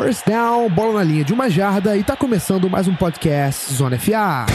First down, bola na linha de uma jarda e tá começando mais um podcast Zona FA.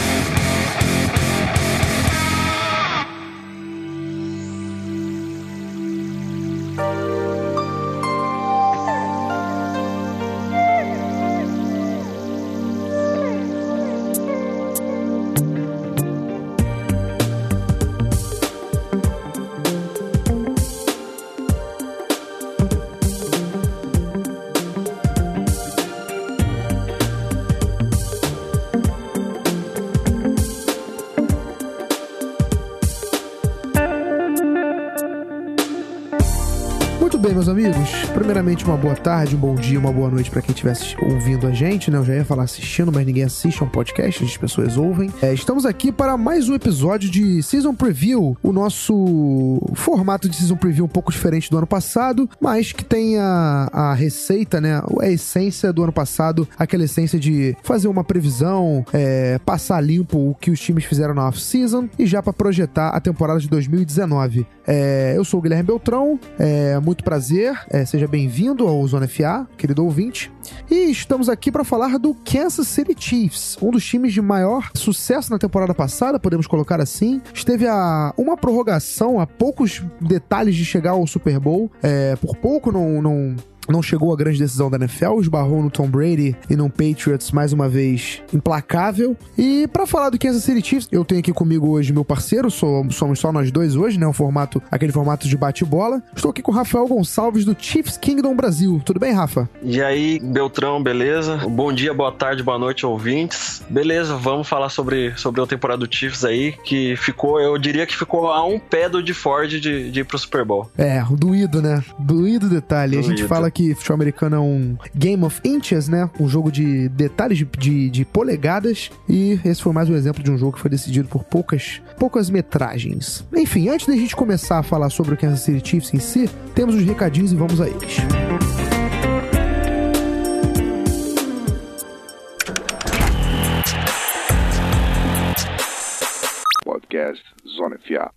Meus amigos. Primeiramente, uma boa tarde, um bom dia, uma boa noite para quem estivesse ouvindo a gente, né? Eu já ia falar assistindo, mas ninguém assiste, é um podcast, as pessoas ouvem. É, estamos aqui para mais um episódio de Season Preview, o nosso formato de Season Preview um pouco diferente do ano passado, mas que tem a, a receita, né? A essência do ano passado, aquela essência de fazer uma previsão, é, passar limpo o que os times fizeram na off-season e já para projetar a temporada de 2019. É, eu sou o Guilherme Beltrão, é, muito prazer, é, seja bem-vindo ao Zona FA, querido ouvinte. E estamos aqui para falar do Kansas City Chiefs, um dos times de maior sucesso na temporada passada, podemos colocar assim. Esteve a uma prorrogação, a poucos detalhes de chegar ao Super Bowl, é, por pouco não, não não chegou a grande decisão da NFL, esbarrou no Tom Brady e no Patriots mais uma vez implacável. E para falar do Kansas City Chiefs, eu tenho aqui comigo hoje meu parceiro, somos só nós dois hoje, né? O formato, aquele formato de bate-bola. Estou aqui com o Rafael Gonçalves do Chiefs Kingdom Brasil. Tudo bem, Rafa? E aí, Beltrão, beleza? Bom dia, boa tarde, boa noite, ouvintes. Beleza, vamos falar sobre, sobre a temporada do Chiefs aí, que ficou, eu diria que ficou a um pé do de Ford de, de ir pro Super Bowl. É, doído, né? Doído detalhe. Doído. A gente fala que futebol americano é um game of inches, né? Um jogo de detalhes de, de, de, polegadas. E esse foi mais um exemplo de um jogo que foi decidido por poucas, poucas metragens. Enfim, antes da gente começar a falar sobre o Kansas City Chiefs em si, temos os recadinhos e vamos a eles. Podcast Zona FA.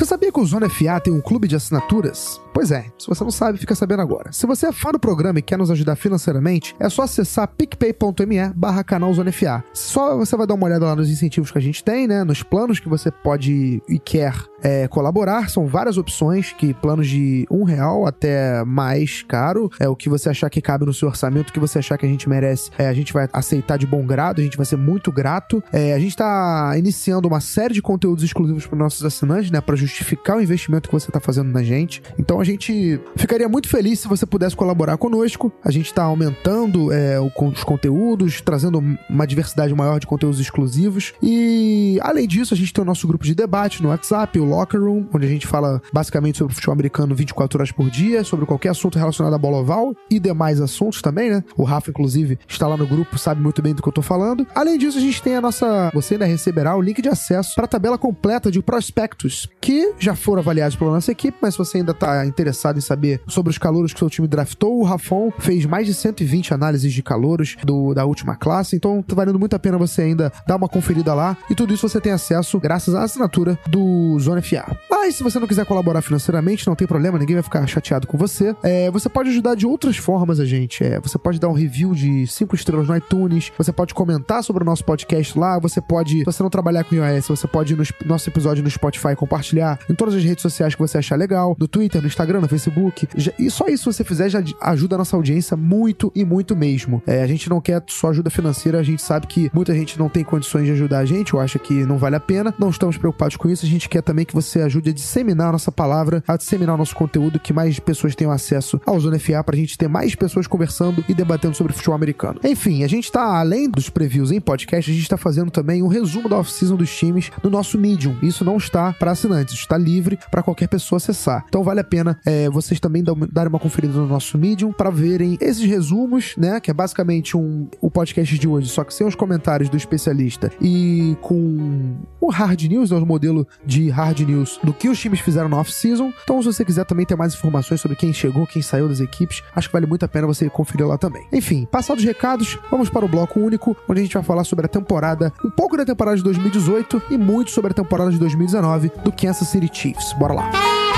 Você sabia que o Zona FA tem um clube de assinaturas? Pois é, se você não sabe, fica sabendo agora. Se você é fã do programa e quer nos ajudar financeiramente, é só acessar picpay.me barra canal Zona FA. Só você vai dar uma olhada lá nos incentivos que a gente tem, né? Nos planos que você pode e quer é, colaborar. São várias opções, que planos de um real até mais caro. É o que você achar que cabe no seu orçamento, o que você achar que a gente merece, é, a gente vai aceitar de bom grado, a gente vai ser muito grato. É, a gente está iniciando uma série de conteúdos exclusivos para nossos assinantes, né? Justificar o investimento que você está fazendo na gente. Então a gente ficaria muito feliz se você pudesse colaborar conosco. A gente está aumentando é, os conteúdos, trazendo uma diversidade maior de conteúdos exclusivos. E além disso, a gente tem o nosso grupo de debate no WhatsApp, o Locker Room, onde a gente fala basicamente sobre futebol americano 24 horas por dia, sobre qualquer assunto relacionado à bola oval e demais assuntos também, né? O Rafa, inclusive, está lá no grupo, sabe muito bem do que eu tô falando. Além disso, a gente tem a nossa. Você ainda receberá o link de acesso para a tabela completa de prospectos que já foram avaliados pela nossa equipe, mas se você ainda tá interessado em saber sobre os calouros que o seu time draftou, o Rafon fez mais de 120 análises de calouros do, da última classe, então tá valendo muito a pena você ainda dar uma conferida lá. E tudo isso você tem acesso graças à assinatura do Zona FA. Mas se você não quiser colaborar financeiramente, não tem problema, ninguém vai ficar chateado com você. É, você pode ajudar de outras formas a gente. É, você pode dar um review de 5 estrelas no iTunes, você pode comentar sobre o nosso podcast lá, você pode, se você não trabalhar com iOS, você pode ir no nosso episódio no Spotify compartilhar em todas as redes sociais que você achar legal, no Twitter, no Instagram, no Facebook. Já, e só isso você fizer já ajuda a nossa audiência muito e muito mesmo. É, a gente não quer só ajuda financeira, a gente sabe que muita gente não tem condições de ajudar a gente, ou acha que não vale a pena. Não estamos preocupados com isso, a gente quer também que você ajude a disseminar a nossa palavra, a disseminar o nosso conteúdo, que mais pessoas tenham acesso ao Zona FA pra gente ter mais pessoas conversando e debatendo sobre futebol americano. Enfim, a gente tá, além dos previews em podcast, a gente tá fazendo também um resumo da off-season dos times no nosso Medium. Isso não está para assinantes, está livre para qualquer pessoa acessar. Então vale a pena é, vocês também darem uma conferida no nosso Medium para verem esses resumos, né? Que é basicamente um, o podcast de hoje, só que sem os comentários do especialista e com o hard news, né, o modelo de hard news do que os times fizeram na off-season. Então, se você quiser também ter mais informações sobre quem chegou, quem saiu das equipes, acho que vale muito a pena você conferir lá também. Enfim, passados os recados, vamos para o bloco único, onde a gente vai falar sobre a temporada, um pouco da temporada de 2018 e muito sobre a temporada de 2019 do Kansas City Chiefs. Bora lá!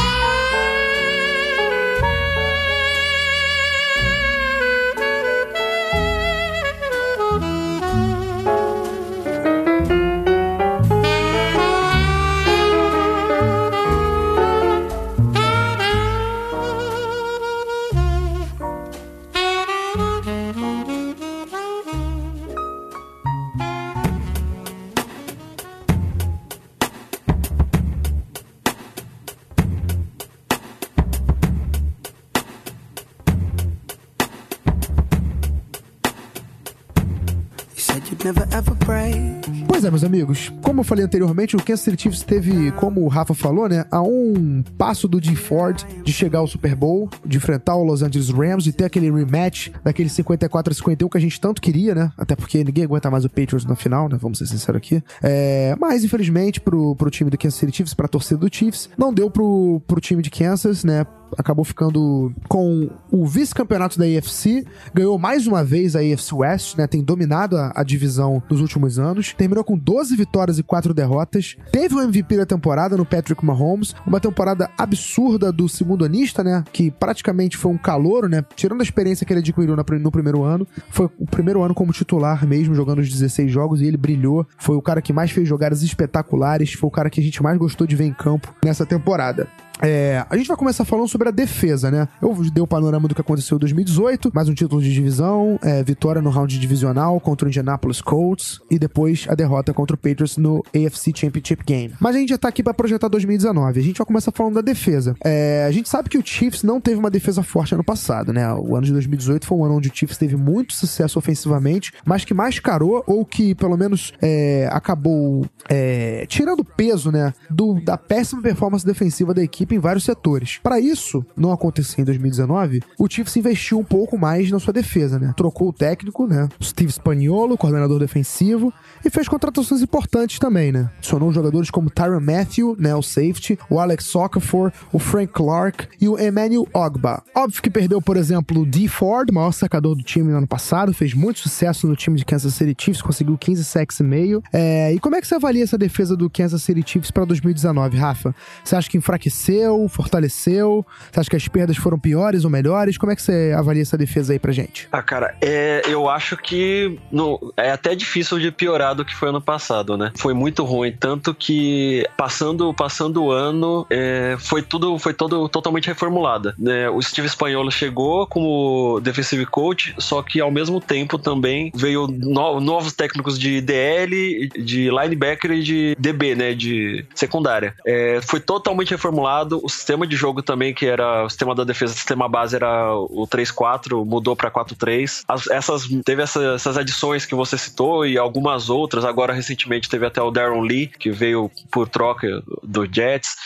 Como eu falei anteriormente, o Kansas City Chiefs teve, como o Rafa falou, né, a um passo do D Ford de chegar ao Super Bowl, de enfrentar o Los Angeles Rams, de ter aquele rematch daquele 54 a 51 que a gente tanto queria, né? Até porque ninguém aguenta mais o Patriots na final, né? Vamos ser sinceros aqui. É, mas, infelizmente, pro, pro time do Kansas City Chiefs, pra torcida do Chiefs, não deu pro, pro time de Kansas, né? Acabou ficando com o vice-campeonato da AFC, ganhou mais uma vez a AFC West, né? Tem dominado a, a, divisão nos últimos anos, terminou com 12 vitórias e 4 derrotas, teve o MVP da temporada no Patrick Mahomes, uma temporada absurda do segundo anista, né? Que praticamente foi um calouro, né? Tirando a experiência que ele adquiriu no primeiro ano, foi o primeiro ano como titular mesmo, jogando os 16 jogos e ele brilhou. Foi o cara que mais fez jogadas espetaculares, foi o cara que a gente mais gostou de ver em campo nessa temporada. É, a gente vai começar falando sobre a defesa, né? Eu dei o panorama do que aconteceu em 2018, mais um título de divisão, é, vitória no round divisional contra o Indianapolis Colts e depois a derrota contra o Patriots no AFC Championship Game. Mas a gente já tá aqui para projetar 2019. A gente vai começar falando da defesa. É, a gente sabe que o Chiefs não teve uma defesa forte ano passado, né? O ano de 2018 foi um ano onde o Chiefs teve muito sucesso ofensivamente, mas que mascarou ou que pelo menos é, acabou é, tirando peso, né, do, da péssima performance defensiva da equipe em vários setores. Para isso não acontecer em 2019, o Chiefs investiu um pouco mais na sua defesa, né? Trocou o técnico, né? Steve Spagnuolo, coordenador defensivo, e fez contratações importantes também, né? Adicionou jogadores como Tyron Matthew, né, o safety, o Alex Okafor, o Frank Clark e o Emmanuel Ogba. Óbvio que perdeu, por exemplo, o Dee Ford, maior sacador do time no ano passado, fez muito sucesso no time de Kansas City Chiefs, conseguiu 15 sacks e meio. É, e como é que você avalia essa defesa do Kansas City Chiefs para 2019, Rafa? Você acha que enfraqueceu? Fortaleceu? Você acha que as perdas foram piores ou melhores? Como é que você avalia essa defesa aí pra gente? Ah, cara, é, eu acho que no, é até difícil de piorar do que foi ano passado, né? Foi muito ruim, tanto que passando, passando o ano, é, foi tudo, foi todo totalmente reformulada. Né? O Steve Espanholo chegou como defensive coach, só que ao mesmo tempo também veio no, novos técnicos de DL, de linebacker e de DB, né? De secundária. É, foi totalmente reformulado o sistema de jogo também, que era o sistema da defesa, o sistema base era o 3-4, mudou para 4-3. Essas, teve essa, essas adições que você citou e algumas outras. Agora, recentemente, teve até o Darren Lee, que veio por troca do Jets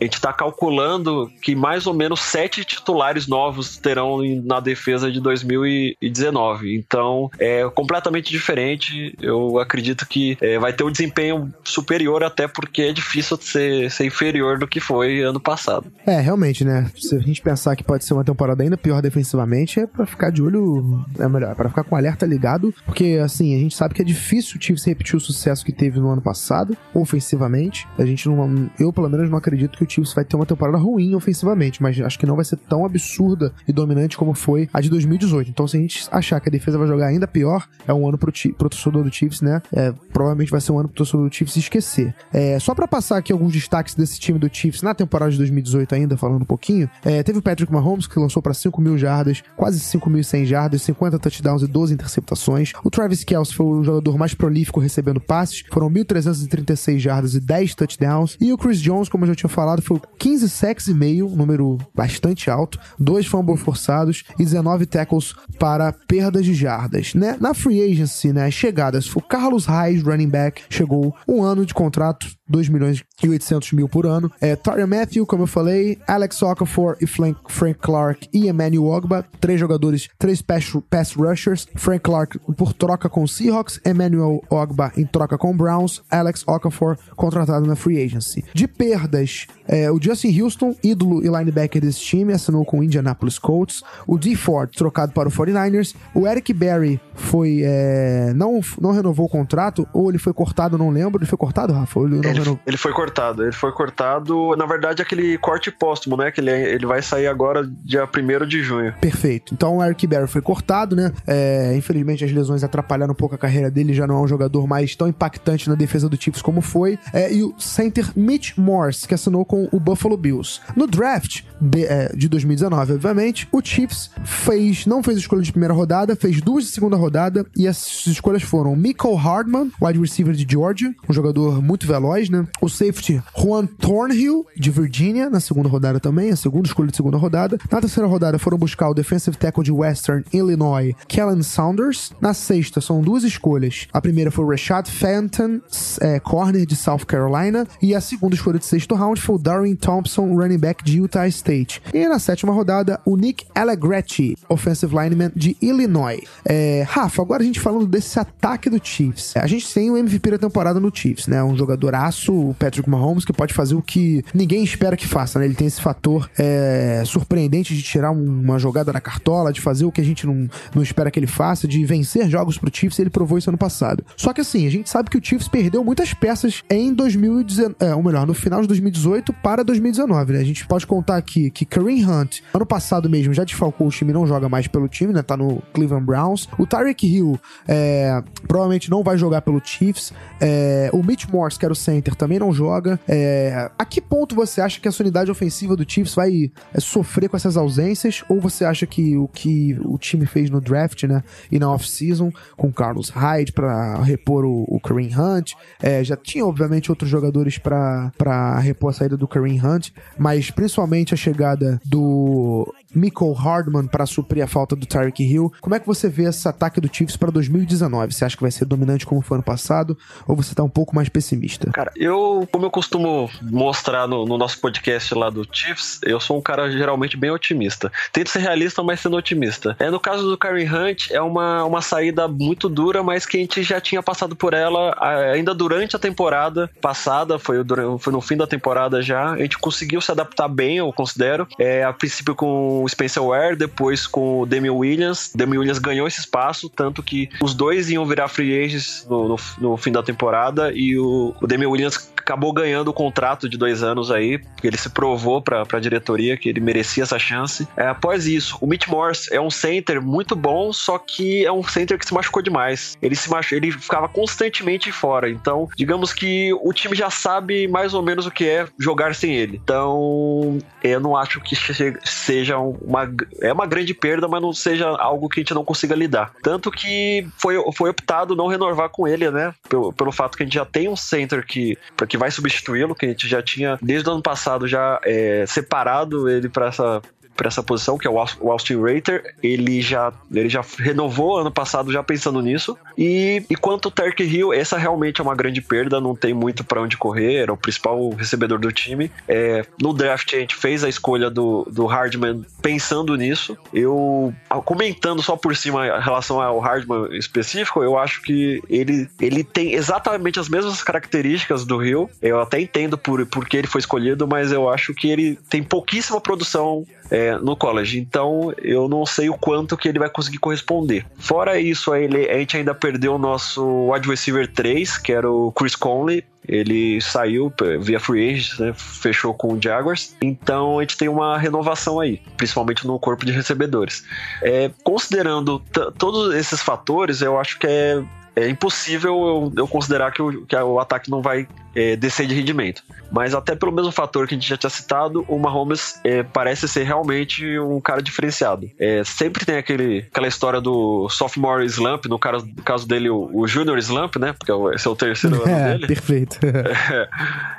a gente está calculando que mais ou menos sete titulares novos terão na defesa de 2019. Então é completamente diferente. Eu acredito que é, vai ter um desempenho superior, até porque é difícil ser, ser inferior do que foi ano passado. É, realmente, né? Se a gente pensar que pode ser uma temporada ainda pior defensivamente, é para ficar de olho. É melhor, é para ficar com o alerta ligado, porque assim, a gente sabe que é difícil o Chiefs repetir o sucesso que teve no ano passado, ofensivamente. A gente não. Eu, pelo menos, não acredito que o Chiefs vai ter uma temporada ruim ofensivamente, mas acho que não vai ser tão absurda e dominante como foi a de 2018. Então, se a gente achar que a defesa vai jogar ainda pior, é um ano pro, pro torcedor do Chiefs, né? É, provavelmente vai ser um ano pro torcedor do Chiefs esquecer. É, só para passar aqui alguns destaques desse time do Chiefs na temporada de 2018 ainda, falando um pouquinho, é, teve o Patrick Mahomes, que lançou para 5 mil jardas, quase 5.100 jardas, 50 touchdowns e 12 interceptações. O Travis Kelce foi o jogador mais prolífico recebendo passes, foram 1.336 jardas e 10 touchdowns. E o Chris Jones, como eu já tinha falado, foi 15 sacks e meio, um número bastante alto, dois fumbles forçados e 19 tackles para perdas de jardas, né? Na free agency, né, chegadas, foi Carlos Reis, running back, chegou um ano de contrato, 2 milhões e 800 mil por ano. É, Tyron Matthew, como eu falei, Alex Okafor e Frank, Frank Clark e Emmanuel Ogba, três jogadores, três pass, pass rushers. Frank Clark por troca com Seahawks, Emmanuel Ogba em troca com Browns, Alex Okafor contratado na free agency. De perdas, é, o Justin Houston, ídolo e linebacker desse time, assinou com o Indianapolis Colts. O D. Ford, trocado para o 49ers. O Eric Berry foi. É, não, não renovou o contrato, ou ele foi cortado, não lembro. Ele foi cortado, Rafa? Ele, ele, ele, foi cortado. Ele foi cortado, na verdade, aquele corte póstumo, né? Que ele, ele vai sair agora dia 1 de junho. Perfeito. Então o Eric Berry foi cortado, né? É, infelizmente as lesões atrapalharam um pouco a carreira dele, já não é um jogador mais tão impactante na defesa do Chiefs como foi. É, e o center Mitch Morse, que assinou com o Buffalo Bills. No draft de, é, de 2019, obviamente, o Chiefs fez, não fez escolha de primeira rodada, fez duas de segunda rodada e as escolhas foram Michael Hardman, wide receiver de Georgia, um jogador muito veloz, né? O safety Juan Thornhill, de Virginia Virginia na segunda rodada também, a segunda escolha de segunda rodada. Na terceira rodada foram buscar o defensive tackle de Western Illinois, Kellen Saunders. Na sexta são duas escolhas. A primeira foi o Rashad Fenton, é, corner de South Carolina, e a segunda escolha de sexto round foi o Darren Thompson, running back de Utah State. E na sétima rodada, o Nick Allegretti, offensive lineman de Illinois. É, Rafa, agora a gente falando desse ataque do Chiefs. A gente tem o MVP da temporada no Chiefs, né? Um jogador aço, o Patrick Mahomes, que pode fazer o que ninguém espera que faça, né? Ele tem esse fator é, surpreendente de tirar uma jogada na cartola, de fazer o que a gente não, não espera que ele faça, de vencer jogos pro Chiefs, ele provou isso ano passado. Só que assim, a gente sabe que o Chiefs perdeu muitas peças em 2019, é, ou melhor, no final de 2018 para 2019, né? A gente pode contar aqui que Kareem Hunt, ano passado mesmo, já desfalcou o time, não joga mais pelo time, né? Tá no Cleveland Browns. O Tyreek Hill é, provavelmente não vai jogar pelo Chiefs. É, o Mitch Morse, que era o center, também não joga. É, a que ponto você acha que essa unidade ofensiva do Chiefs vai é, sofrer com essas ausências? Ou você acha que o que o time fez no draft, né? E na off-season, com Carlos Hyde para repor o, o Kareem Hunt, é, já tinha, obviamente, outros jogadores para repor a saída do Kareem Hunt, mas principalmente a chegada do Michael Hardman para suprir a falta do Tyreek Hill. Como é que você vê esse ataque do Chiefs para 2019? Você acha que vai ser dominante como foi ano passado? Ou você tá um pouco mais pessimista? Cara, eu, como eu costumo mostrar no, no nosso podcast lá do Chiefs, eu sou um cara geralmente bem otimista. Tento ser realista, mas sendo otimista. É, no caso do Karen Hunt, é uma, uma saída muito dura, mas que a gente já tinha passado por ela ainda durante a temporada passada, foi, foi no fim da temporada já. A gente conseguiu se adaptar bem, eu considero. É, a princípio com o Spencer Ware, depois com o Demi Williams. Demi Williams ganhou esse espaço, tanto que os dois iam virar free agents no, no, no fim da temporada e o, o Demi Williams acabou ganhando o contrato de dois anos aí, porque ele se provou para a diretoria que ele merecia essa chance. É, após isso, o Mitch Morse é um center muito bom, só que é um center que se machucou demais. Ele se machu... ele ficava constantemente fora. Então, digamos que o time já sabe mais ou menos o que é jogar sem ele. Então, eu não acho que seja uma é uma grande perda, mas não seja algo que a gente não consiga lidar. Tanto que foi, foi optado não renovar com ele, né? Pelo, pelo fato que a gente já tem um center que, que vai substituí-lo, que a gente já tinha desde o ano passado já é, separado ele para essa para essa posição, que é o Austin Rater. Ele já, ele já renovou ano passado já pensando nisso. E, e quanto o Turk Hill, essa realmente é uma grande perda, não tem muito para onde correr, era o principal recebedor do time. É, no draft a gente fez a escolha do, do Hardman pensando nisso. Eu, comentando só por cima em relação ao Hardman específico, eu acho que ele, ele tem exatamente as mesmas características do Hill. Eu até entendo por, por que ele foi escolhido, mas eu acho que ele tem pouquíssima produção é, no college. Então eu não sei o quanto que ele vai conseguir corresponder. Fora isso, a gente ainda perdeu o nosso wide receiver 3, que era o Chris Conley. Ele saiu via free agent, né, fechou com o Jaguars. Então a gente tem uma renovação aí, principalmente no corpo de recebedores. É, considerando todos esses fatores, eu acho que é é impossível eu, eu considerar que o, que o ataque não vai é, descer de rendimento. Mas até pelo mesmo fator que a gente já tinha citado, o Mahomes é, parece ser realmente um cara diferenciado. É, sempre tem aquele, aquela história do sophomore slump, no caso, no caso dele o, o junior slump, né? Porque esse é o terceiro ano é, dele. Perfeito. É,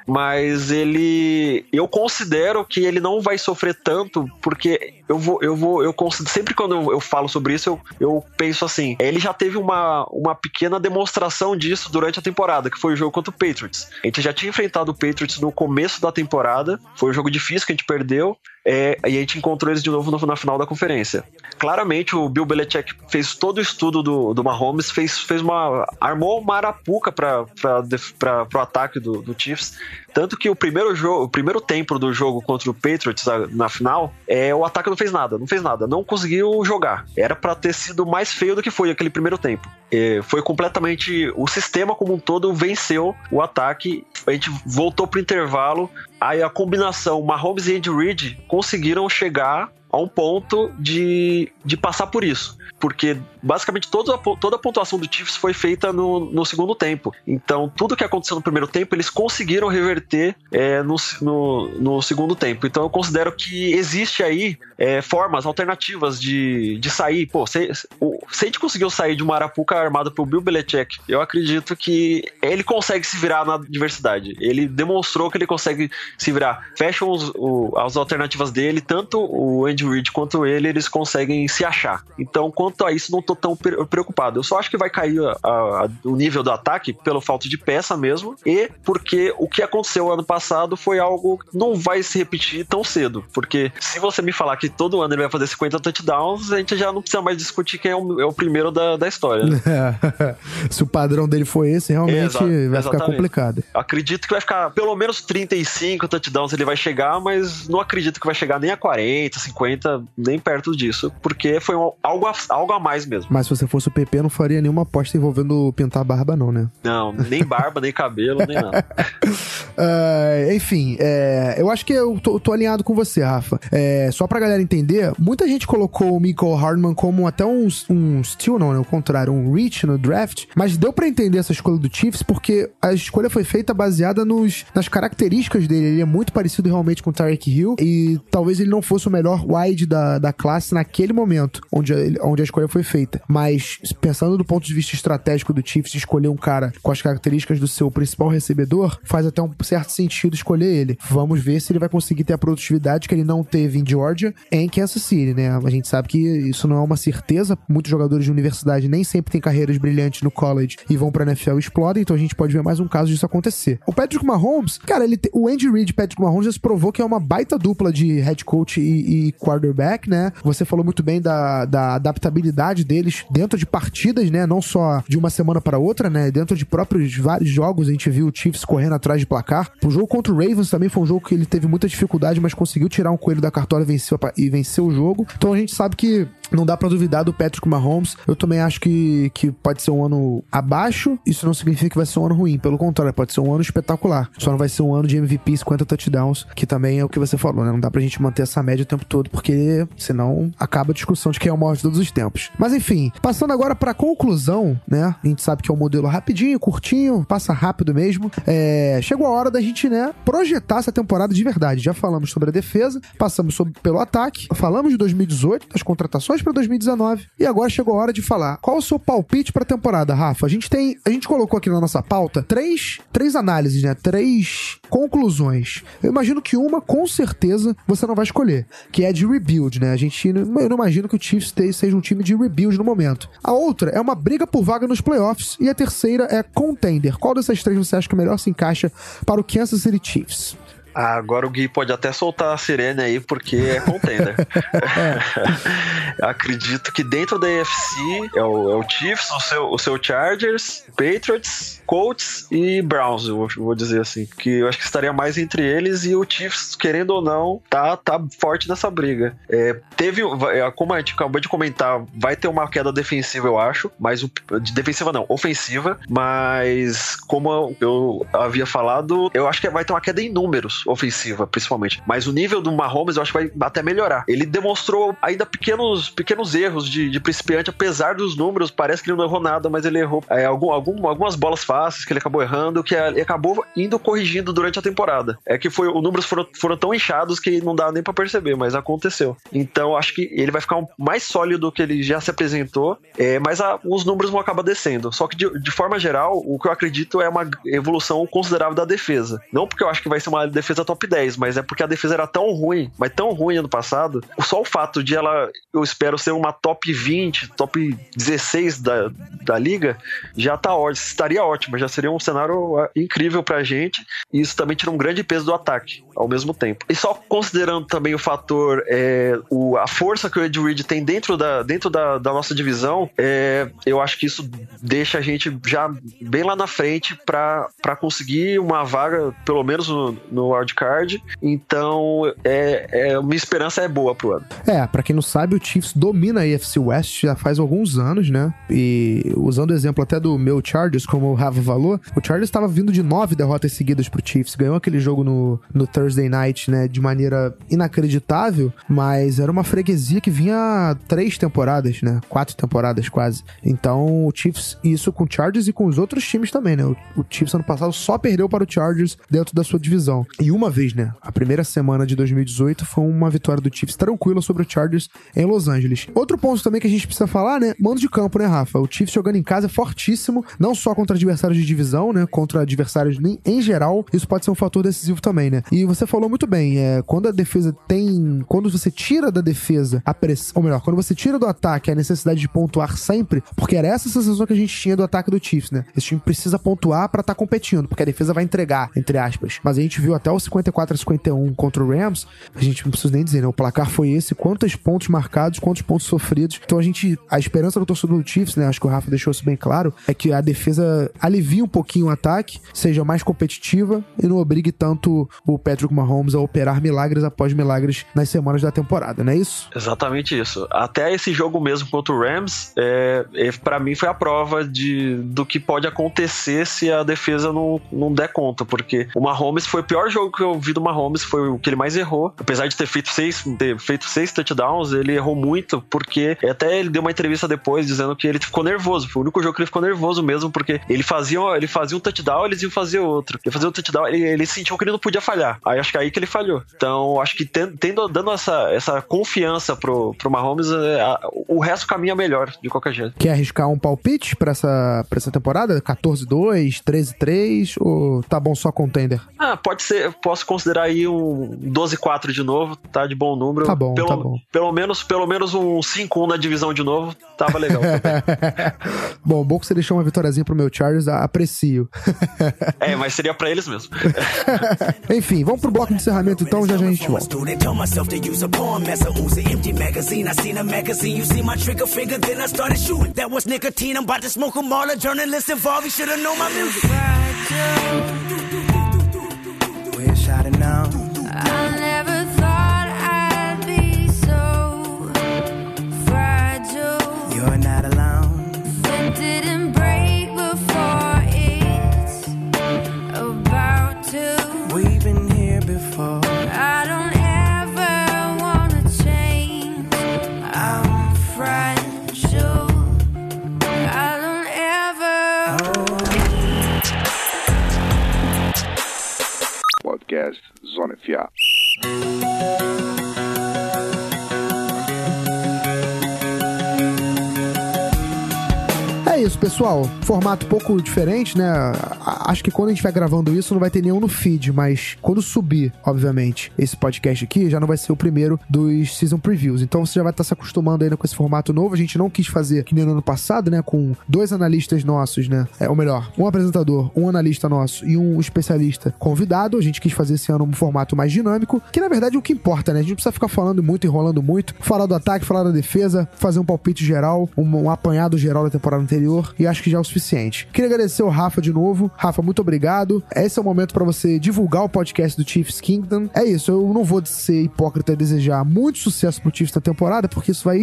mas ele... Eu considero que ele não vai sofrer tanto, porque eu vou... Eu vou eu considero, sempre quando eu, eu falo sobre isso, eu, eu penso assim, ele já teve uma, uma pequena demonstração disso durante a temporada, que foi o jogo contra o Patriots. A gente já tinha enfrentado o Patriots no começo da temporada, foi um jogo difícil que a gente perdeu, é, e a gente encontrou eles de novo no, na final da conferência. Claramente, o Bill Belichick fez todo o estudo do, do Mahomes, fez, fez uma. armou uma arapuca para o ataque do, do Chiefs. Tanto que o primeiro jogo, o primeiro tempo do jogo contra o Patriots na, na final, é, o ataque não fez nada, não fez nada, não conseguiu jogar. Era para ter sido mais feio do que foi aquele primeiro tempo. É, foi completamente. O sistema como um todo venceu o ataque. A gente voltou pro intervalo. Aí a combinação Mahomes e Andy Reid conseguiram chegar a um ponto de, de passar por isso. Porque basicamente toda a, toda a pontuação do Chiefs foi feita no, no segundo tempo. Então, tudo que aconteceu no primeiro tempo, eles conseguiram reverter é, no, no, no, segundo tempo. Então, eu considero que existe aí é, formas alternativas de, de sair. Pô, se, o, se a gente conseguiu sair de uma arapuca armada pelo Bill Belichick, eu acredito que ele consegue se virar na diversidade. Ele demonstrou que ele consegue se virar. Fecham os, o, as alternativas dele, tanto o Andy Reid quanto ele, eles conseguem se achar. Então, quanto a isso, não tô tão preocupado. Eu só acho que vai cair a, a, o nível do ataque pelo falta de peça mesmo e porque o que aconteceu ano passado foi algo que não vai se repetir tão cedo. Porque se você me falar que todo ano ele vai fazer 50 touchdowns, a gente já não precisa mais discutir quem é o, é o primeiro da, da história. Né? se o padrão dele foi esse, realmente Exa vai exatamente. ficar complicado. Acredito que vai ficar pelo menos 35 touchdowns ele vai chegar, mas não acredito que vai chegar nem a 40, 50, nem perto disso, porque foi um, algo, a, algo a mais mesmo. Mas se você fosse o PP, não faria nenhuma aposta envolvendo pintar barba, não, né? Não, nem barba, nem cabelo, nem nada. uh, enfim, é, eu acho que eu tô, tô, alinhado com você, Rafa. É, só pra galera entender, muita gente colocou o Michael Hardman como até um, um steal, não, né? O contrário, um reach no draft, mas deu para entender essa escolha do Chiefs porque a escolha foi feita baseada nos, nas características dele. Ele é muito parecido realmente com o Tarek Hill e talvez ele não fosse o melhor wide da, da classe naquele momento onde onde a escolha foi feita. Mas pensando do ponto de vista estratégico do Chiefs, escolher um cara com as características do seu principal recebedor, faz até um certo sentido escolher ele. Vamos ver se ele vai conseguir ter a produtividade que ele não teve em Georgia em Kansas City, né? A gente sabe que isso não é uma certeza. Muitos jogadores de universidade nem sempre têm carreiras brilhantes no college e vão pra NFL e explodem, então a gente pode ver mais um caso disso acontecer. O Patrick Mahomes, cara, ele te, o Andy Reid e Patrick Mahomes já se provou que é uma baita dupla de head coach e, e quarterback, né? Você falou muito bem da, da adaptabilidade deles dentro de partidas, né? Não só de uma semana para outra, né? Dentro de próprios vários jogos, a gente viu o Chiefs correndo atrás de placar. O jogo contra o Ravens também foi um jogo que ele teve muita dificuldade, mas conseguiu tirar um coelho da cartola e venceu, e venceu o jogo. Então a gente sabe que não dá para duvidar do Patrick Mahomes. Eu também acho que, que pode ser um ano abaixo. Isso não significa que vai ser um ano ruim. Pelo contrário, pode ser um ano espetacular. Só não vai ser um ano de MVP 50 touchdowns, que também é o que você falou, né? Não dá pra gente manter essa média o tempo todo, porque senão acaba a discussão de quem é o maior de todos os tempos. Mas enfim, passando agora pra conclusão, né? A gente sabe que é um modelo rapidinho, curtinho, passa rápido mesmo. É... Chegou a hora da gente, né, projetar essa temporada de verdade. Já falamos sobre a defesa, passamos sobre, pelo ataque, falamos de 2018, das contratações para 2019. E agora chegou a hora de falar qual o seu palpite para a temporada, Rafa. A gente tem, a gente colocou aqui na nossa pauta três, três análises, né? Três conclusões. Eu imagino que uma, com certeza, você não vai escolher, que é de rebuild, né? A gente, eu não imagino que o Chiefs seja um time de rebuild no momento. A outra é uma briga por vaga nos playoffs e a terceira é contender. Qual dessas três você acha que melhor se encaixa para o Kansas City Chiefs? Ah, agora o Gui pode até soltar a sirene aí, porque é contender. Acredito que dentro da AFC é o, é o Chiefs, o seu, o seu Chargers, Patriots, Colts e Browns, eu vou dizer assim. Que eu acho que estaria mais entre eles e o Chiefs, querendo ou não, tá, tá forte nessa briga. É, teve, é, como a gente acabou de comentar, vai ter uma queda defensiva, eu acho, mas o, defensiva não, ofensiva, mas como eu havia falado, eu acho que vai ter uma queda em números ofensiva, principalmente. Mas o nível do Mahomes eu acho que vai até melhorar. Ele demonstrou ainda pequenos, pequenos erros de, de principiante, apesar dos números, parece que ele não errou nada, mas ele errou é, algum, algum, algumas bolas fáceis que ele acabou errando, que ele acabou indo corrigindo durante a temporada. É que foi, os números foram, foram tão inchados que não dá nem para perceber, mas aconteceu. Então acho que ele vai ficar um, mais sólido do que ele já se apresentou, é, mas a, os números vão acabar descendo. Só que de, de forma geral, o que eu acredito é uma evolução considerável da defesa. Não porque eu acho que vai ser uma defesa defesa top 10, mas é porque a defesa era tão ruim, mas tão ruim ano passado. Só o fato de ela, eu espero, ser uma top 20, top 16 da, da liga, já tá ótimo, estaria ótimo, já seria um cenário ah, incrível pra gente. E isso também tira um grande peso do ataque ao mesmo tempo. E só considerando também o fator, é, o, a força que o Ed Reed tem dentro da, dentro da, da nossa divisão, é, eu acho que isso deixa a gente já bem lá na frente para conseguir uma vaga, pelo menos no, no wildcard. Então, é, é, minha esperança é boa pro ano. É, pra quem não sabe, o Chiefs domina a AFC West já faz alguns anos, né? E usando o exemplo até do meu Chargers, como o Rafa falou, o Chargers estava vindo de nove derrotas seguidas pro Chiefs. Ganhou aquele jogo no, no Thursday Night, né? De maneira inacreditável, mas era uma freguesia que vinha três temporadas, né? Quatro temporadas quase. Então o Chiefs, isso com o Chargers e com os outros times também, né? O, o Chiefs ano passado só perdeu para o Chargers dentro da sua divisão. E uma vez, né? A primeira semana de 2018 foi uma vitória do Chiefs tranquila sobre o Chargers em Los Angeles. Outro ponto também que a gente precisa falar, né? Mando de campo, né, Rafa? O Chiefs jogando em casa é fortíssimo, não só contra adversários de divisão, né? Contra adversários em geral. Isso pode ser um fator decisivo também, né? E você falou muito bem, é, quando a defesa tem. Quando você tira da defesa a pressão. Ou melhor, quando você tira do ataque a necessidade de pontuar sempre, porque era essa sensação que a gente tinha do ataque do Chiefs, né? Esse time precisa pontuar para estar tá competindo, porque a defesa vai entregar, entre aspas. Mas a gente viu até o 54 a 51 contra o Rams, a gente não precisa nem dizer, né? O placar foi esse, quantos pontos marcados, quantos pontos sofridos. Então a gente. A esperança do torcedor do Chiefs, né? Acho que o Rafa deixou isso bem claro, é que a defesa alivie um pouquinho o ataque, seja mais competitiva e não obrigue tanto o Patrick Mahomes a operar milagres após milagres nas semanas da temporada, não é isso? Exatamente isso. Até esse jogo mesmo contra o Rams, é, é para mim foi a prova de, do que pode acontecer se a defesa não, não der conta, porque o Mahomes foi o pior jogo que eu vi do Mahomes, foi o que ele mais errou. Apesar de ter feito seis, ter feito seis touchdowns, ele errou muito, porque até ele deu uma entrevista depois dizendo que ele ficou nervoso. Foi o único jogo que ele ficou nervoso mesmo, porque ele fazia, ele fazia um touchdown, eles iam fazer outro. Ele fazia um touchdown, ele, ele sentiu que ele não podia falhar. Aí acho que é aí que ele falhou. Então, acho que tendo, dando essa, essa confiança pro, pro Mahomes, é, a, o resto caminha melhor, de qualquer jeito. Quer arriscar um palpite pra essa, pra essa temporada? 14-2, 13-3 ou tá bom só contender? Ah, pode ser, posso considerar aí um 12-4 de novo, tá de bom número. Tá bom, pelo, tá bom. Pelo menos, pelo menos um 5-1 na divisão de novo, tava legal. bom, bom que você deixou uma vitóriazinha pro meu Chargers, aprecio. é, mas seria pra eles mesmo. Enfim, vamos pro bloco de encerramento então, já, já a gente volta. Wish I'd have known. now. Pessoal. Formato pouco diferente, né? Acho que quando a gente vai gravando isso, não vai ter nenhum no feed, mas quando subir, obviamente, esse podcast aqui, já não vai ser o primeiro dos season previews. Então você já vai estar se acostumando ainda com esse formato novo. A gente não quis fazer que nem no ano passado, né? Com dois analistas nossos, né? É, ou melhor, um apresentador, um analista nosso e um especialista convidado. A gente quis fazer esse ano um formato mais dinâmico, que na verdade é o que importa, né? A gente não precisa ficar falando muito, enrolando muito. Falar do ataque, falar da defesa, fazer um palpite geral, um, um apanhado geral da temporada anterior e acho que já é o suficiente. Queria agradecer o Rafa de novo. Rafa, muito obrigado. Esse é o momento para você divulgar o podcast do Chiefs Kingdom. É isso, eu não vou ser hipócrita e desejar muito sucesso pro Chiefs na temporada, porque isso vai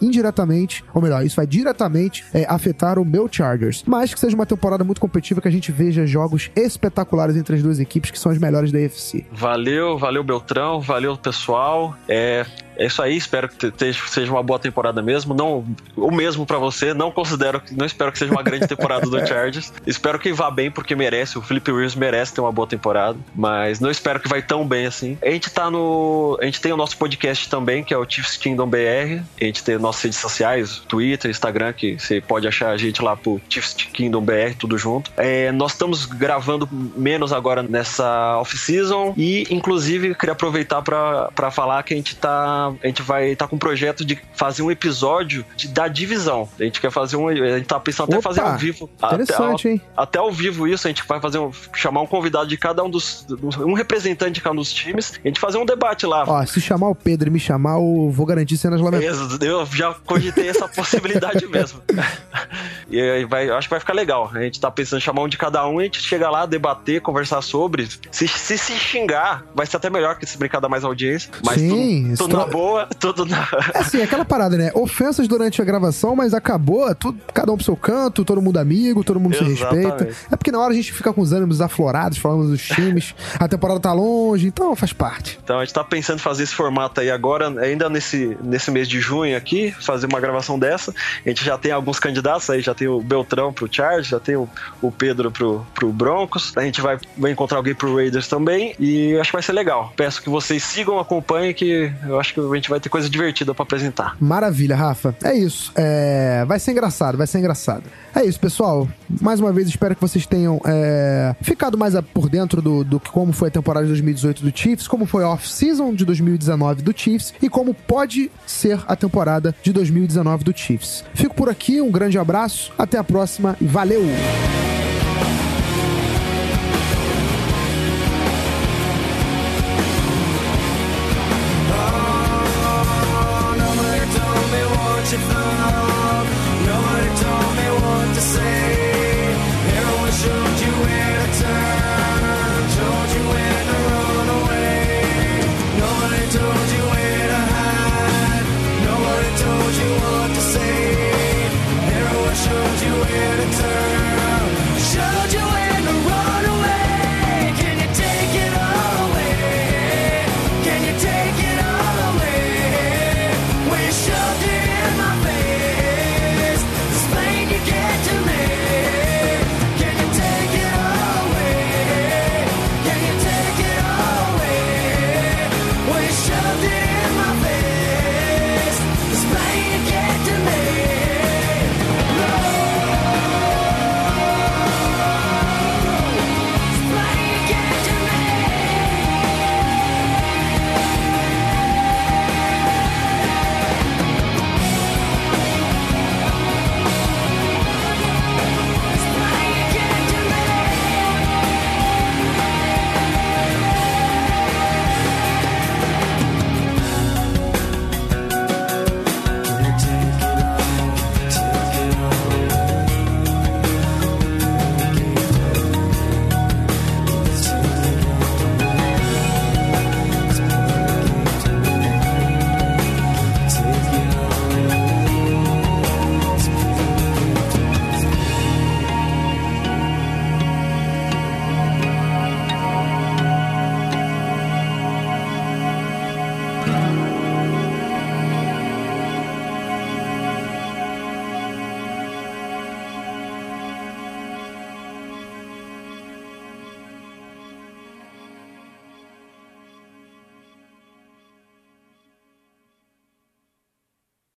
indiretamente, ou melhor, isso vai diretamente é, afetar o meu Chargers. Mas que seja uma temporada muito competitiva, que a gente veja jogos espetaculares entre as duas equipes, que são as melhores da AFC. Valeu, valeu Beltrão, valeu pessoal. É, é isso aí, espero que seja uma boa temporada mesmo. Não, o mesmo para você. Não considero, não espero que seja uma grande temporada do Chargers. Espero que vá bem porque merece. O Felipe Williams merece ter uma boa temporada, mas não espero que vai tão bem assim. A gente tá no, a gente tem o nosso podcast também, que é o Chiefs Kingdom BR. A gente tem nossas redes sociais, Twitter, Instagram, que você pode achar a gente lá pro Chiefs Kingdom BR, tudo junto. É, nós estamos gravando menos agora nessa off-season e, inclusive, queria aproveitar para falar que a gente tá a gente vai estar tá com um projeto de fazer um episódio de, da divisão. A gente quer fazer um. A gente tá pensando até Opa, fazer ao vivo. Interessante, até, hein? Até ao vivo isso, a gente vai fazer um, chamar um convidado de cada um dos. Um representante de cada um dos times. A gente fazer um debate lá. Ó, se chamar o Pedro e me chamar, eu vou garantir cenas lamentáveis. Eu já cogitei essa possibilidade mesmo. E aí vai, acho que vai ficar legal. A gente tá pensando em chamar um de cada um, a gente chega lá, debater, conversar sobre. Se se, se xingar, vai ser até melhor que se brincar dar mais audiência. Mas Sim, tudo na tro- boa, tudo na. É assim, aquela parada, né? Ofensas durante a gravação, mas acabou, tudo, cada um pro seu canto, todo mundo amigo, todo mundo se Exatamente. respeita. É porque na hora a gente fica com os ânimos aflorados, falando dos times, a temporada tá longe, então faz parte. Então a gente tá pensando em fazer esse formato aí agora, ainda nesse, nesse mês de junho aqui, fazer uma gravação dessa. A gente já tem alguns candidatos aí, já tem o Beltrão pro Chargers, já tem o, o Pedro pro, pro Broncos. A gente vai, vai encontrar alguém pro Raiders também e acho que vai ser legal. Peço que vocês sigam, acompanhem, que eu acho que a gente vai ter coisa divertida pra apresentar. Maravilha, Rafa. É isso. É, Vai ser engraçado, vai ser engraçado. É isso, pessoal. Mais uma vez, espero que vocês tenham é, ficado mais por dentro do, do como foi a temporada de 2018 do Chiefs, como foi a off-season de 2019 do Chiefs e como pode ser a temporada de 2019 do Chiefs. Fico por aqui, um grande abraço, até a próxima e valeu!